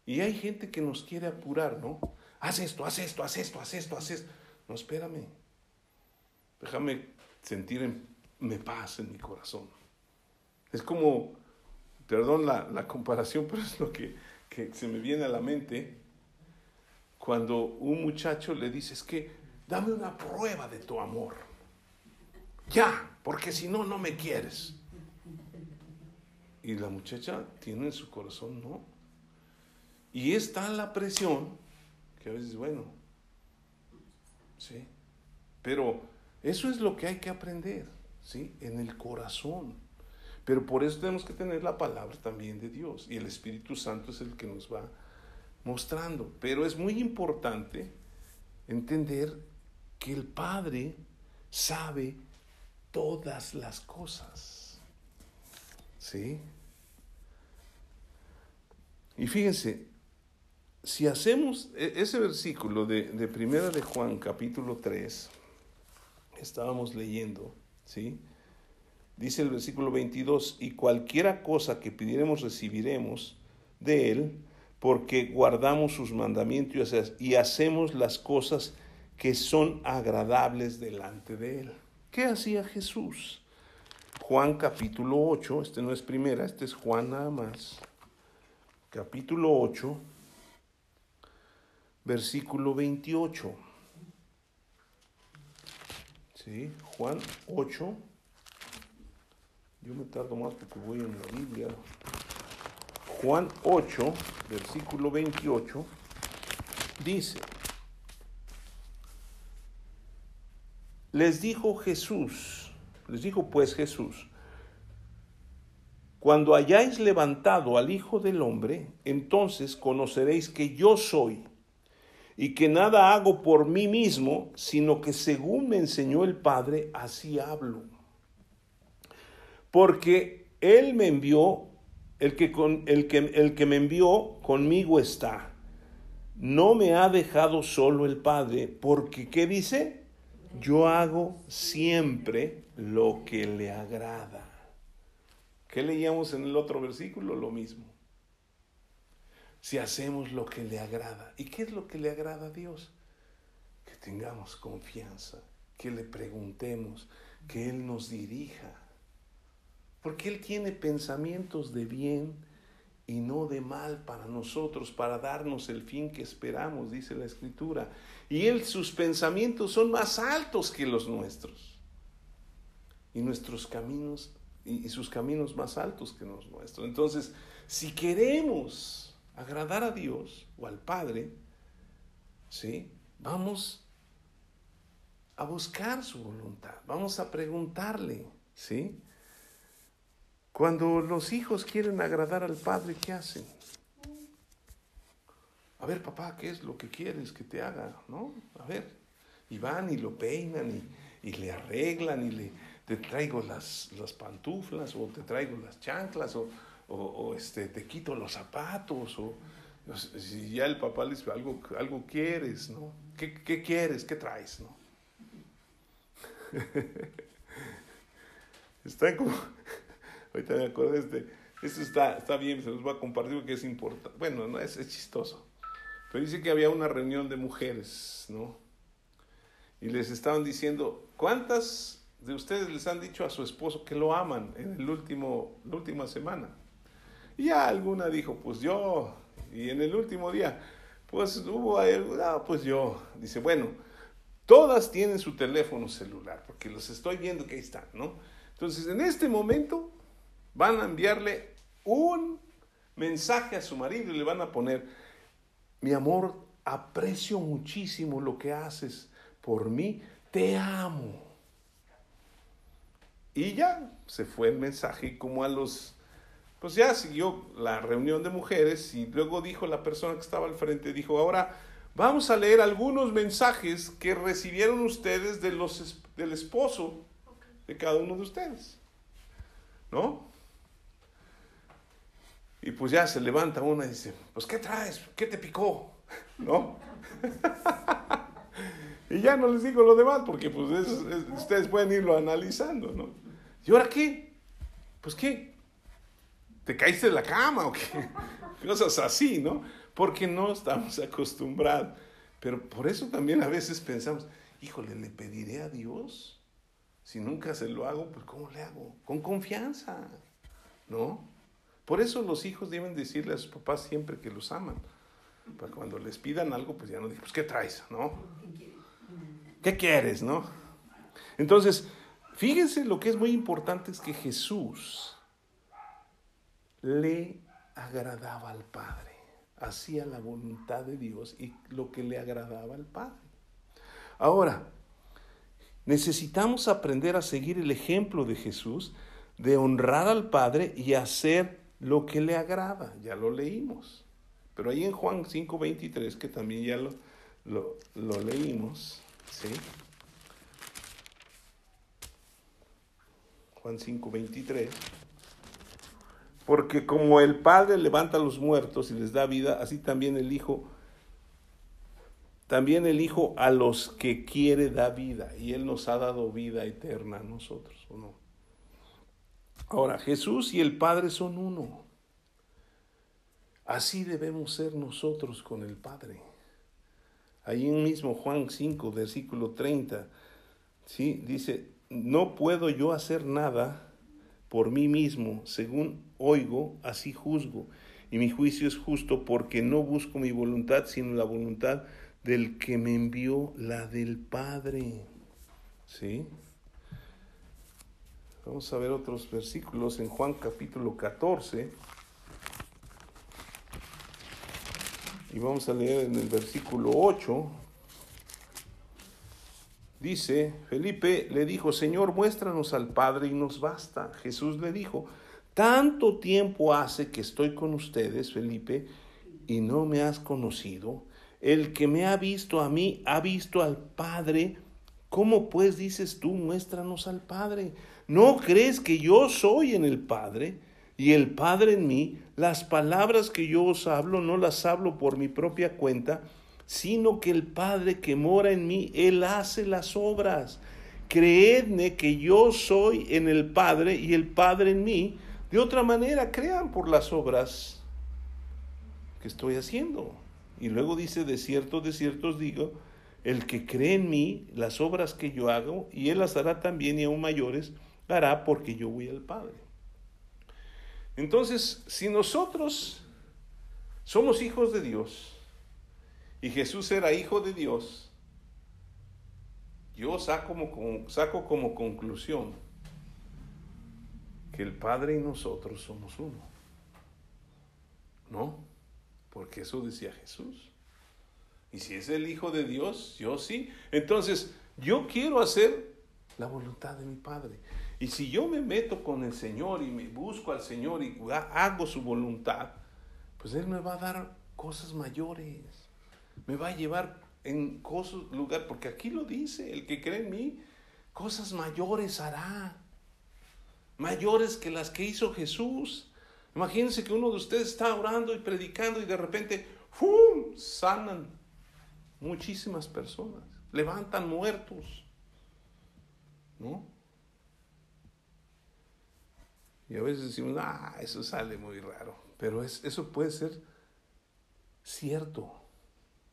Y hay gente que nos quiere apurar, ¿no? Haz esto, haz esto, haz esto, haz esto, haz esto. No, espérame. Déjame sentir me paz en mi corazón. Es como, perdón la, la comparación, pero es lo que, que se me viene a la mente cuando un muchacho le dice, es que dame una prueba de tu amor. Ya, porque si no, no me quieres. Y la muchacha tiene en su corazón, no. Y está la presión, que a veces, bueno, sí. Pero eso es lo que hay que aprender, ¿sí? En el corazón. Pero por eso tenemos que tener la palabra también de Dios. Y el Espíritu Santo es el que nos va mostrando. Pero es muy importante entender que el Padre sabe todas las cosas. ¿Sí? Y fíjense, si hacemos e-, ese versículo de, de Primera de Juan, capítulo 3, estábamos leyendo, ¿sí? Dice el versículo 22, y cualquiera cosa que pidiéramos recibiremos de Él, porque guardamos sus mandamientos y hacemos las cosas que son agradables delante de Él. ¿Qué hacía Jesús? Juan capítulo 8, este no es primera, este es Juan nada más. Capítulo 8, versículo 28. ¿Sí? Juan 8. Yo me tardo más porque voy en la Biblia. Juan 8, versículo 28, dice, les dijo Jesús, les dijo pues Jesús, cuando hayáis levantado al Hijo del Hombre, entonces conoceréis que yo soy y que nada hago por mí mismo, sino que según me enseñó el Padre, así hablo. Porque Él me envió, el que, con, el que, el que me envió conmigo está. No me ha dejado solo el Padre, porque ¿qué dice? Yo hago siempre lo que le agrada. ¿Qué leíamos en el otro versículo? Lo mismo si hacemos lo que le agrada. ¿Y qué es lo que le agrada a Dios? Que tengamos confianza, que le preguntemos, que Él nos dirija. Porque Él tiene pensamientos de bien y no de mal para nosotros, para darnos el fin que esperamos, dice la Escritura. Y Él, sus pensamientos son más altos que los nuestros. Y nuestros caminos, y, sus caminos más altos que los nuestros. Entonces, si queremos agradar a Dios o al Padre, ¿sí? Vamos a buscar su voluntad, vamos a preguntarle, ¿sí? Cuando los hijos quieren agradar al Padre, ¿qué hacen? A ver, papá, ¿qué es lo que quieres que te haga? ¿No? A ver. Y van y lo peinan y, y le arreglan y le te traigo las, las pantuflas o te traigo las chanclas o, o, este, te quito los zapatos, o si ya el papá le dice algo, algo quieres, ¿no? ¿Qué, ¿Qué, quieres? ¿Qué traes? ¿no? está como, ahorita me acuerdo este, esto está, está bien, se los voy a compartir porque es importante, bueno, no es, es chistoso, pero dice que había una reunión de mujeres, ¿no? Y les estaban diciendo, ¿cuántas de ustedes les han dicho a su esposo que lo aman en el último, la última semana? Y alguna dijo, pues yo. Y en el último día, pues hubo alguna, pues yo. Dice, bueno, todas tienen su teléfono celular, porque los estoy viendo que ahí están, ¿no? Entonces, en este momento van a enviarle un mensaje a su marido y le van a poner, mi amor, aprecio muchísimo lo que haces por mí, te amo. Y ya se fue el mensaje como a los pues ya siguió la reunión de mujeres y luego dijo la persona que estaba al frente, dijo, ahora vamos a leer algunos mensajes que recibieron ustedes de los, del esposo de cada uno de ustedes. ¿No? Y pues ya se levanta una y dice, pues ¿qué traes? ¿Qué te picó? ¿No? y ya no les digo lo demás porque pues ustedes pueden irlo analizando, ¿no? ¿Y ahora qué? Pues qué? ¿Te caíste de la cama o qué? Cosas así, ¿no? Porque no estamos acostumbrados. Pero por eso también a veces pensamos, híjole, ¿le pediré a Dios? Si nunca se lo hago, pues ¿cómo le hago? Con confianza, ¿no? Por eso los hijos deben decirle a sus papás siempre que los aman. Para cuando les pidan algo, pues ya no digan, pues ¿qué traes? ¿No? ¿Qué quieres? ¿No? Entonces, fíjense lo que es muy importante es que Jesús le agradaba al Padre. Hacía la voluntad de Dios y lo que le agradaba al Padre. Ahora, necesitamos aprender a seguir el ejemplo de Jesús de honrar al Padre y hacer lo que le agrada. Ya lo leímos. Pero ahí en Juan 5:23, que también ya lo, lo, lo leímos, ¿sí? Juan 5:23. Porque como el Padre levanta a los muertos y les da vida, así también el Hijo, también el Hijo a los que quiere da vida. Y Él nos ha dado vida eterna a nosotros, ¿o no? Ahora, Jesús y el Padre son uno. Así debemos ser nosotros con el Padre. Ahí mismo Juan 5, versículo 30, ¿sí? dice, no puedo yo hacer nada por mí mismo, según oigo, así juzgo. Y mi juicio es justo porque no busco mi voluntad, sino la voluntad del que me envió, la del Padre. ¿Sí? Vamos a ver otros versículos en Juan capítulo 14. Y vamos a leer en el versículo 8. Dice, Felipe le dijo, Señor, muéstranos al Padre y nos basta. Jesús le dijo, tanto tiempo hace que estoy con ustedes, Felipe, y no me has conocido. El que me ha visto a mí ha visto al Padre. ¿Cómo pues dices tú, muéstranos al Padre? ¿No crees que yo soy en el Padre y el Padre en mí? Las palabras que yo os hablo no las hablo por mi propia cuenta, sino que el Padre que mora en mí, Él hace las obras. Creedme que yo soy en el Padre y el Padre en mí. De otra manera, crean por las obras que estoy haciendo. Y luego dice, de cierto, de cierto os digo, el que cree en mí, las obras que yo hago, y Él las hará también y aún mayores, hará porque yo voy al Padre. Entonces, si nosotros somos hijos de Dios, y Jesús era hijo de Dios, yo saco como, conclusión que el Padre y nosotros somos uno. ¿No? Porque eso decía Jesús. Y si es el Hijo de Dios, yo sí. Entonces, yo quiero hacer la voluntad de mi Padre. Y si yo me meto con el Señor y me busco al Señor y hago su voluntad, pues Él me va a dar cosas mayores me va a llevar en cosas, lugar, porque aquí lo dice, el que cree en mí, cosas mayores hará, mayores que las que hizo Jesús. Imagínense que uno de ustedes está orando y predicando y de repente, ¡fum!, sanan muchísimas personas, levantan muertos, ¿no? Y a veces decimos, ah, eso sale muy raro, pero es, eso puede ser cierto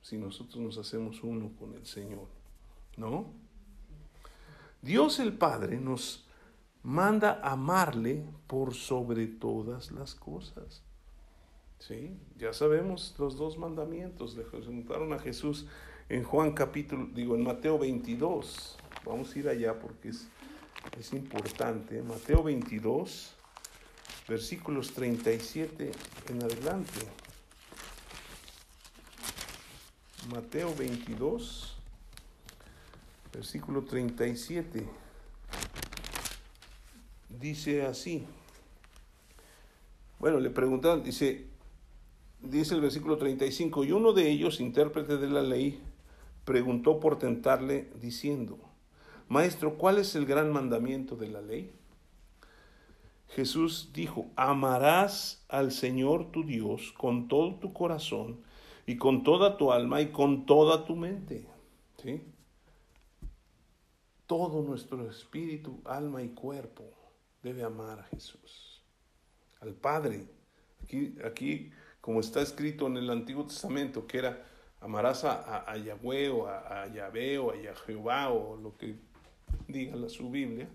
si nosotros nos hacemos uno con el Señor. ¿No? Dios el Padre nos manda amarle por sobre todas las cosas. ¿Sí? Ya sabemos los dos mandamientos. Le preguntaron a Jesús en Juan capítulo, digo, en Mateo 22. Vamos a ir allá porque es, es importante. Mateo 22, versículos 37 en adelante. Mateo 22, versículo 37. Dice así. Bueno, le preguntaron, dice, dice el versículo 35, y uno de ellos, intérprete de la ley, preguntó por tentarle diciendo, Maestro, ¿cuál es el gran mandamiento de la ley? Jesús dijo, amarás al Señor tu Dios con todo tu corazón y con toda tu alma y con toda tu mente. ¿sí? Todo nuestro espíritu, alma y cuerpo debe amar a Jesús, al Padre. Aquí, aquí como está escrito en el Antiguo Testamento, que era amarás a, Yahweh o a, Yahvé o a Jehová o lo que diga la, su Biblia,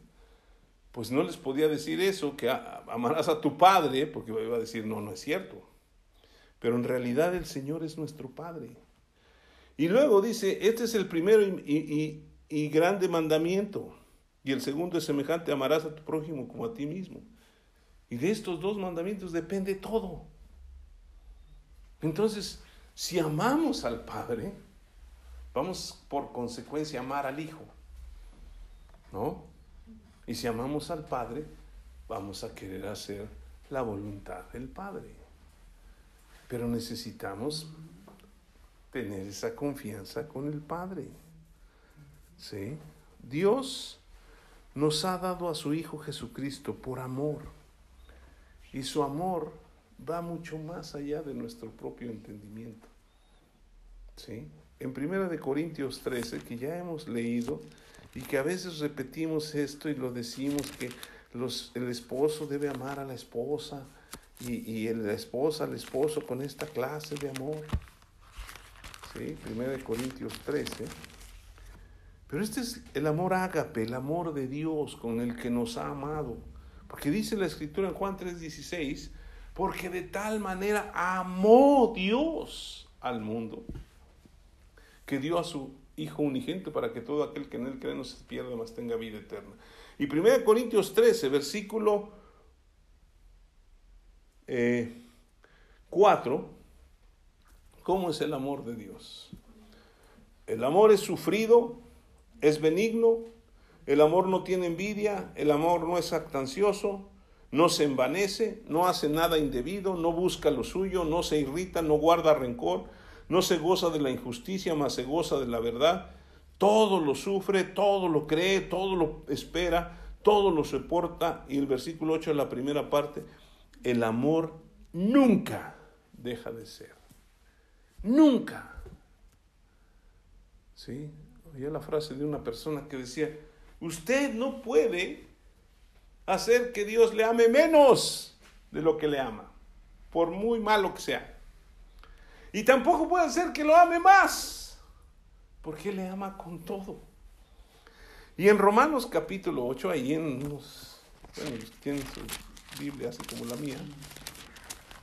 pues no les podía decir eso, que amarás a tu Padre, porque iba a decir, no, no es cierto. Pero en realidad el Señor es nuestro Padre. Y luego dice, este es el primero y, y, grande mandamiento. Y el segundo es semejante, amarás a tu prójimo como a ti mismo. Y de estos dos mandamientos depende todo. Entonces, si amamos al Padre, vamos por consecuencia a amar al Hijo. ¿No? Y si amamos al Padre, vamos a querer hacer la voluntad del Padre. Pero necesitamos tener esa confianza con el Padre. ¿Sí? Dios nos ha dado a su Hijo Jesucristo por amor. Y su amor va mucho más allá de nuestro propio entendimiento. ¿Sí? En Primera de Corintios 13, que ya hemos leído y que a veces repetimos esto y lo decimos que los, el esposo debe amar a la esposa y, y la esposa al esposo con esta clase de amor. ¿Sí? Primera de Corintios 13. Pero este es el amor ágape, el amor de Dios con el que nos ha amado. Porque dice la escritura en Juan 3:16, porque de tal manera amó Dios al mundo, que dio a su Hijo unigente para que todo aquel que en él cree no se pierda, mas tenga vida eterna. Y 1 Corintios 13, versículo 4, eh, ¿cómo es el amor de Dios? El amor es sufrido, es benigno, el amor no tiene envidia, el amor no es actancioso, no se envanece, no hace nada indebido, no busca lo suyo, no se irrita, no guarda rencor, no se goza de la injusticia, mas se goza de la verdad. Todo lo sufre, todo lo cree, todo lo espera, todo lo soporta. Y el versículo 8 es la primera parte. El amor nunca deja de ser. Nunca. ¿Sí? Oía la frase de una persona que decía, usted no puede hacer que Dios le ame menos de lo que le ama, por muy malo que sea. Y tampoco puede hacer que lo ame más, porque le ama con todo. Y en Romanos capítulo 8, ahí en unos, bueno, tienen su Biblia así como la mía,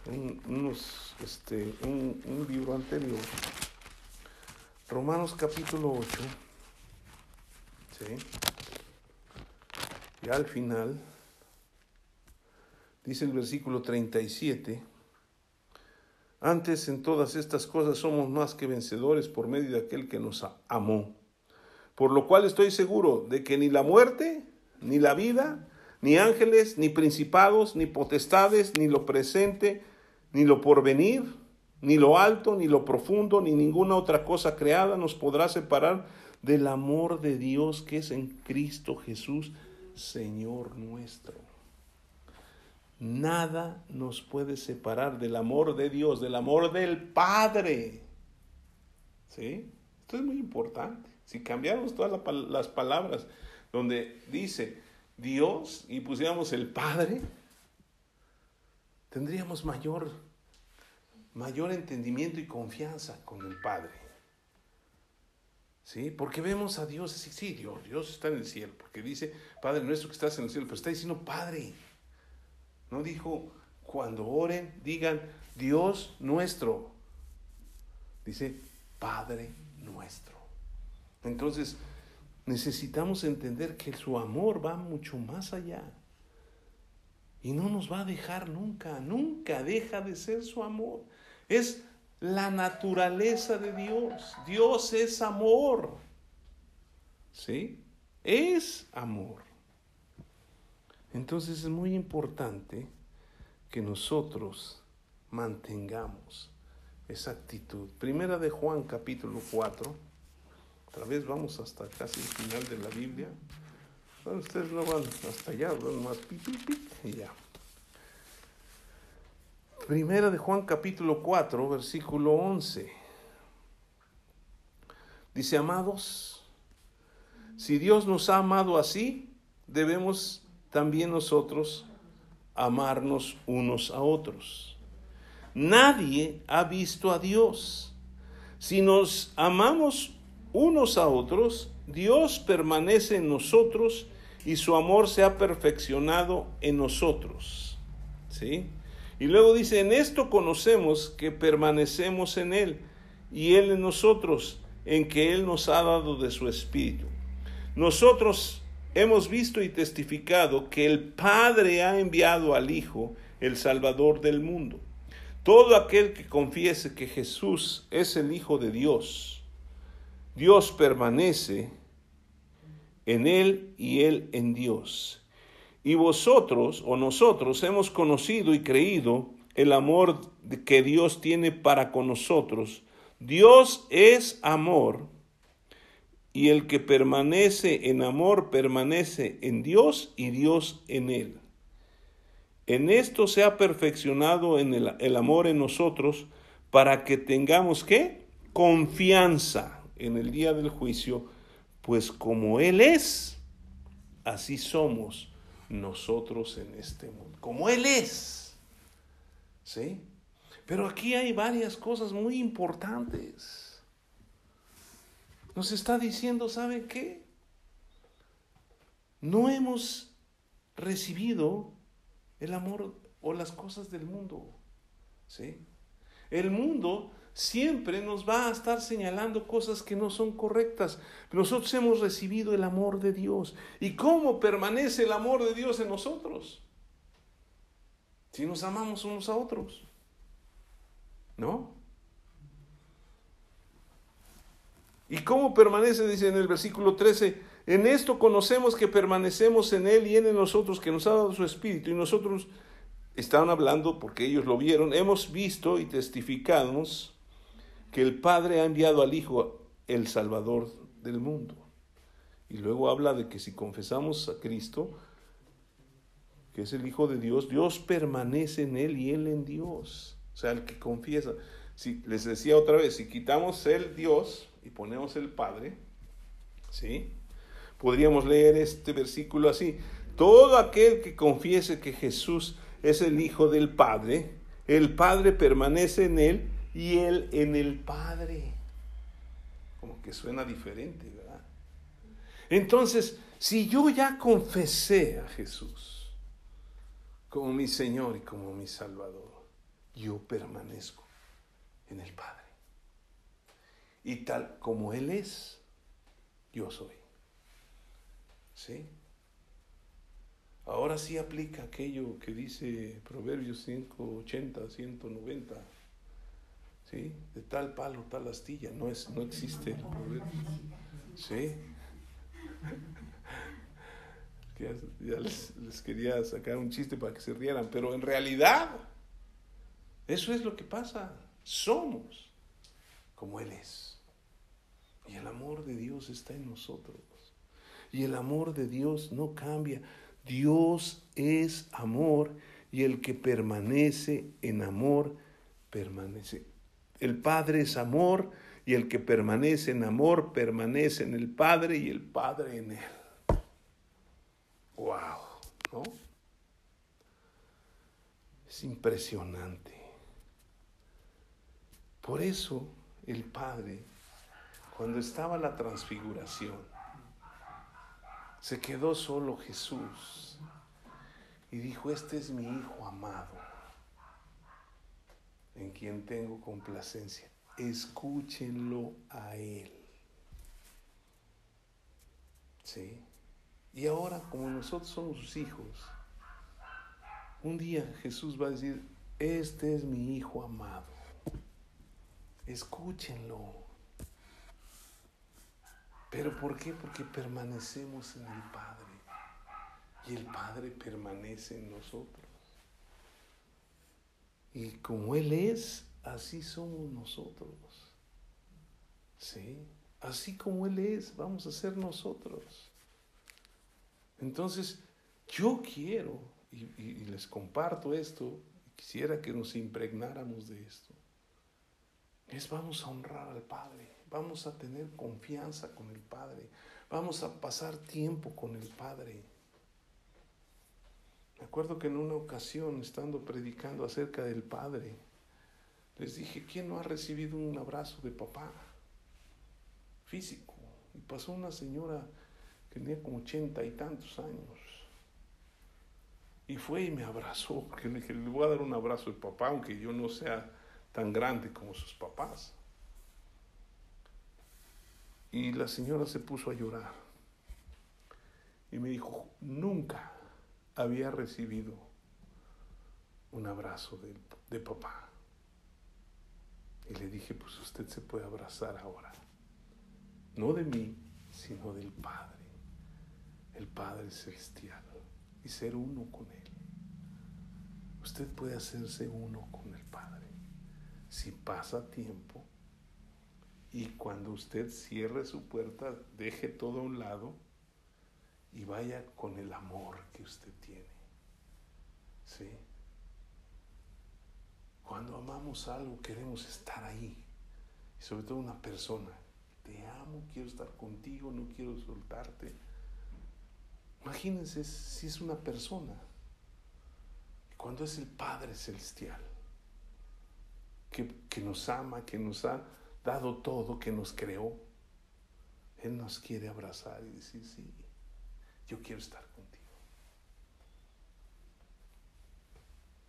en unos, este, un, un libro anterior, Romanos capítulo 8, ¿sí? Y al final, dice el versículo 37, antes en todas estas cosas somos más que vencedores por medio de aquel que nos amó. Por lo cual estoy seguro de que ni la muerte, ni la vida, ni ángeles, ni principados, ni potestades, ni lo presente, ni lo porvenir, ni lo alto, ni lo profundo, ni ninguna otra cosa creada nos podrá separar del amor de Dios que es en Cristo Jesús, Señor nuestro. Nada nos puede separar del amor de Dios, del amor del Padre. ¿Sí? Esto es muy importante. Si cambiáramos todas las palabras donde dice Dios y pusiéramos el Padre, tendríamos mayor mayor entendimiento y confianza con el Padre. ¿Sí? Porque vemos a Dios así, sí, Dios, Dios está en el cielo, porque dice, Padre nuestro que estás en el cielo, pero está diciendo Padre. No dijo, cuando oren, digan, Dios nuestro. Dice, Padre nuestro. Entonces, necesitamos entender que su amor va mucho más allá. Y no nos va a dejar nunca, nunca deja de ser su amor. Es la naturaleza de Dios. Dios es amor. ¿Sí? Es amor. Entonces es muy importante que nosotros mantengamos esa actitud. Primera de Juan capítulo 4. Otra vez vamos hasta casi el final de la Biblia. Ustedes no van hasta allá, van más y ya. Primera de Juan capítulo 4, versículo 11. Dice, amados, si Dios nos ha amado así, debemos también nosotros amarnos unos a otros. Nadie ha visto a Dios. Si nos amamos unos a otros, Dios permanece en nosotros y su amor se ha perfeccionado en nosotros. ¿Sí? Y luego dice, en esto conocemos que permanecemos en Él y Él en nosotros, en que Él nos ha dado de su Espíritu. Nosotros hemos visto y testificado que el Padre ha enviado al Hijo, el Salvador del mundo. Todo aquel que confiese que Jesús es el Hijo de Dios, Dios permanece en Él y Él en Dios. Y vosotros o nosotros hemos conocido y creído el amor que Dios tiene para con nosotros. Dios es amor y el que permanece en amor permanece en Dios y Dios en él. En esto se ha perfeccionado el, el amor en nosotros para que tengamos qué? Confianza en el día del juicio, pues como Él es, así somos nosotros en este mundo. Como Él es. ¿Sí? Pero aquí hay varias cosas muy importantes. Nos está diciendo, ¿saben qué? No hemos recibido el amor o las cosas del mundo. ¿Sí? El mundo siempre nos va a estar señalando cosas que no son correctas. Nosotros hemos recibido el amor de Dios. ¿Y cómo permanece el amor de Dios en nosotros? Si nos amamos unos a otros. ¿No? ¿Y cómo permanece? Dice en el versículo 13, en esto conocemos que permanecemos en Él y en nosotros, que nos ha dado su Espíritu, y nosotros estaban hablando porque ellos lo vieron, hemos visto y testificamos que el Padre ha enviado al Hijo, el Salvador del mundo. Y luego habla de que si confesamos a Cristo, que es el Hijo de Dios, Dios permanece en Él y Él en Dios. O sea, el que confiesa. Si les decía otra vez, si quitamos el Dios y ponemos el Padre, ¿sí? Podríamos leer este versículo así. Todo aquel que confiese que Jesús es el Hijo del Padre, el Padre permanece en Él y Él en el Padre. Como que suena diferente, ¿verdad? Entonces, si yo ya confesé a Jesús como mi Señor y como mi Salvador, yo permanezco en el Padre. Y tal como Él es, yo soy. ¿Sí? Ahora sí aplica aquello que dice Proverbios 580, 190 de tal palo, tal astilla, no, es, no existe el problema. ¿Sí? Ya, les, les, quería sacar un chiste para que se rieran, pero en realidad eso es lo que pasa. Somos como Él es. Y el amor de Dios está en nosotros. Y el amor de Dios no cambia. Dios es amor y el que permanece en amor permanece el Padre es amor y el que permanece en amor permanece en el Padre y el Padre en él. ¡Wow! ¿No? Es impresionante. Por eso el Padre, cuando estaba la transfiguración, se quedó solo Jesús y dijo, este es mi Hijo amado en quien tengo complacencia. Escúchenlo a Él. ¿Sí? Y ahora, como nosotros somos sus hijos, un día Jesús va a decir, este es mi Hijo amado. Escúchenlo. ¿Pero por qué? Porque permanecemos en el Padre. Y el Padre permanece en nosotros. Y como Él es, así somos nosotros. ¿Sí? Así como Él es, vamos a ser nosotros. Entonces, yo quiero, y, les comparto esto, quisiera que nos impregnáramos de esto, es vamos a honrar al Padre, vamos a tener confianza con el Padre, vamos a pasar tiempo con el Padre. Me acuerdo que en una ocasión, estando predicando acerca del Padre, les dije, ¿quién no ha recibido un abrazo de papá? Físico. Y pasó una señora que tenía como ochenta y tantos años. Y fue y me abrazó, porque le dije, le voy a dar un abrazo de papá, aunque yo no sea tan grande como sus papás. Y la señora se puso a llorar. Y me dijo, nunca había recibido un abrazo de, de papá. Y le dije, pues usted se puede abrazar ahora. No de mí, sino del Padre. El Padre celestial. Y ser uno con Él. Usted puede hacerse uno con el Padre. Si pasa tiempo y cuando usted cierre su puerta, deje todo a un lado y vaya con el amor que usted tiene. ¿Sí? Cuando amamos algo queremos estar ahí. Y sobre todo una persona. Te amo, quiero estar contigo, no quiero soltarte. Imagínense si es una persona. Cuando es el Padre Celestial. Que, que nos ama, que nos ha dado todo, que nos creó. Él nos quiere abrazar y decir, sí, yo quiero estar contigo.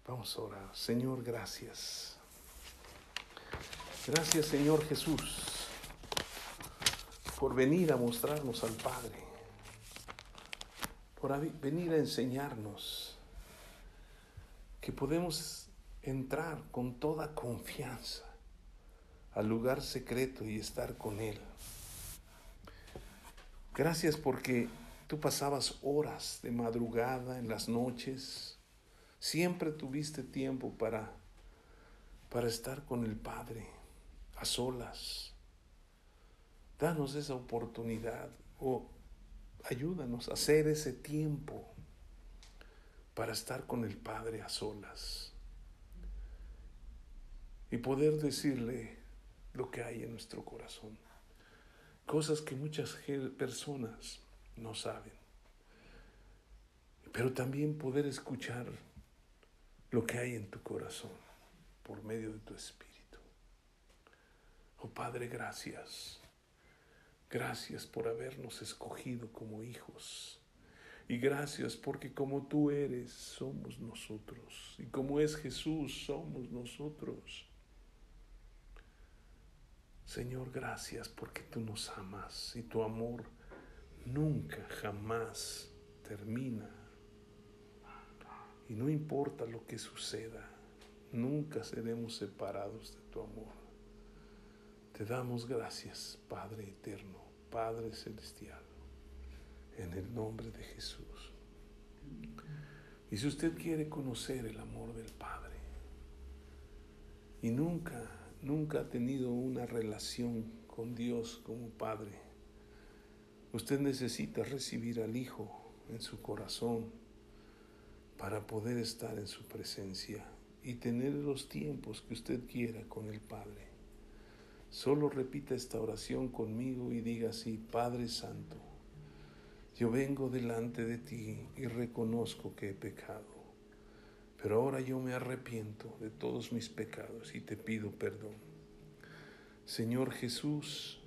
Vamos a orar. Señor, gracias. Gracias, Señor Jesús, por venir a mostrarnos al Padre, por venir a enseñarnos que podemos entrar con toda confianza al lugar secreto y estar con Él. Gracias porque tú pasabas horas de madrugada en las noches Siempre tuviste tiempo para, para estar con el Padre a solas. Danos esa oportunidad o ayúdanos a hacer ese tiempo para estar con el Padre a solas y poder decirle lo que hay en nuestro corazón. Cosas que muchas personas no saben. Pero también poder escuchar lo que hay en tu corazón por medio de tu espíritu. Oh Padre, gracias. Gracias por habernos escogido como hijos. Y gracias porque como tú eres, somos nosotros. Y como es Jesús, somos nosotros. Señor, gracias porque tú nos amas y tu amor nunca, jamás termina. Y no importa lo que suceda, nunca seremos separados de tu amor. Te damos gracias, Padre eterno, Padre celestial, en el nombre de Jesús. Y si usted quiere conocer el amor del Padre y nunca, nunca ha tenido una relación con Dios como Padre, usted necesita recibir al Hijo en su corazón para poder estar en su presencia y tener los tiempos que usted quiera con el Padre. Solo repita esta oración conmigo y diga así, Padre Santo, yo vengo delante de ti y reconozco que he pecado, pero ahora yo me arrepiento de todos mis pecados y te pido perdón. Señor Jesús,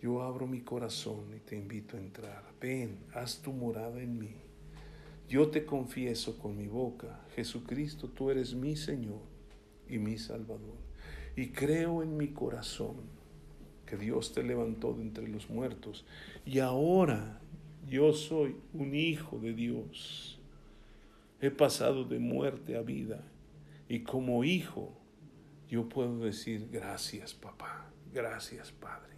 yo abro mi corazón y te invito a entrar. Ven, haz tu morada en mí yo te confieso con mi boca, Jesucristo, tú eres mi Señor y mi Salvador. Y creo en mi corazón que Dios te levantó de entre los muertos. Y ahora yo soy un hijo de Dios. He pasado de muerte a vida. Y como hijo, yo puedo decir gracias papá, gracias Padre.